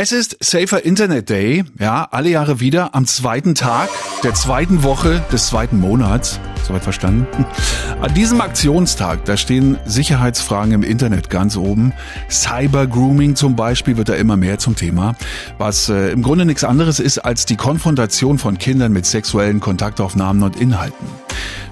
Es ist Safer Internet Day, ja, alle Jahre wieder am zweiten Tag der zweiten Woche des zweiten Monats. Soweit verstanden? An diesem Aktionstag, da stehen Sicherheitsfragen im Internet ganz oben. Cyber Grooming zum Beispiel wird da immer mehr zum Thema, was äh, im Grunde nichts anderes ist als die Konfrontation von Kindern mit sexuellen Kontaktaufnahmen und Inhalten.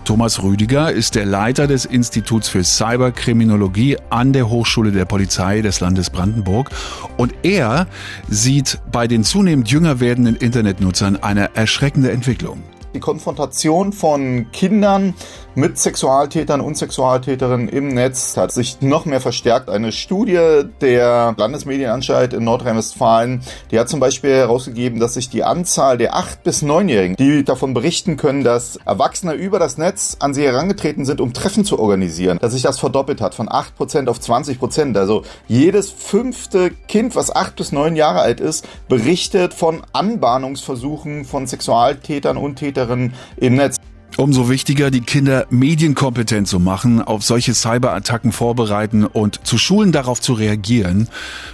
Thomas Rüdiger ist der Leiter des Instituts für Cyberkriminologie an der Hochschule der Polizei des Landes Brandenburg und er sieht bei den zunehmend jünger werdenden Internetnutzern eine erschreckende Entwicklung. Die Konfrontation von Kindern mit Sexualtätern und Sexualtäterinnen im Netz hat sich noch mehr verstärkt. Eine Studie der Landesmedienanstalt in Nordrhein-Westfalen, die hat zum Beispiel herausgegeben, dass sich die Anzahl der 8- bis 9-Jährigen, die davon berichten können, dass Erwachsene über das Netz an sie herangetreten sind, um Treffen zu organisieren, dass sich das verdoppelt hat von 8% auf 20%. Also jedes fünfte Kind, was 8 bis 9 Jahre alt ist, berichtet von Anbahnungsversuchen von Sexualtätern und Täterinnen Täterinnen im Netz. Umso wichtiger, die Kinder medienkompetent zu machen, auf solche Cyberattacken vorbereiten und zu Schulen darauf zu reagieren.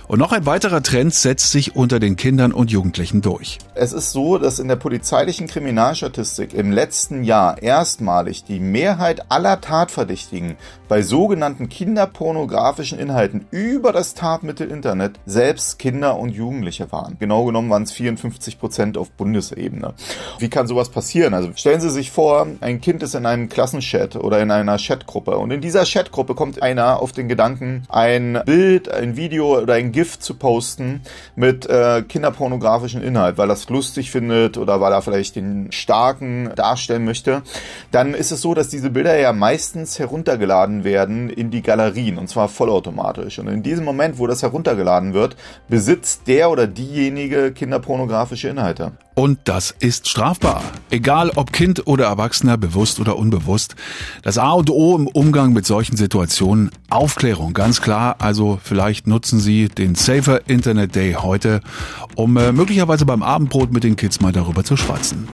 Und noch ein weiterer Trend setzt sich unter den Kindern und Jugendlichen durch. Es ist so, dass in der polizeilichen Kriminalstatistik im letzten Jahr erstmalig die Mehrheit aller Tatverdächtigen bei sogenannten kinderpornografischen Inhalten über das Tatmittel Internet selbst Kinder und Jugendliche waren. Genau genommen waren es 54 Prozent auf Bundesebene. Wie kann sowas passieren? Also stellen Sie sich vor, ein Kind ist in einem Klassenchat oder in einer Chatgruppe und in dieser Chatgruppe kommt einer auf den Gedanken, ein Bild, ein Video oder ein GIF zu posten mit äh, kinderpornografischen Inhalt, weil das lustig findet oder weil er vielleicht den Starken darstellen möchte, dann ist es so, dass diese Bilder ja meistens heruntergeladen werden in die Galerien und zwar vollautomatisch. Und in diesem Moment, wo das heruntergeladen wird, besitzt der oder diejenige kinderpornografische Inhalte. Und das ist strafbar. Egal ob Kind oder Erwachsener, bewusst oder unbewusst. Das A und O im Umgang mit solchen Situationen, Aufklärung, ganz klar. Also vielleicht nutzen Sie den Safer Internet Day heute, um äh, möglicherweise beim Abendbrot mit den Kids mal darüber zu schwatzen.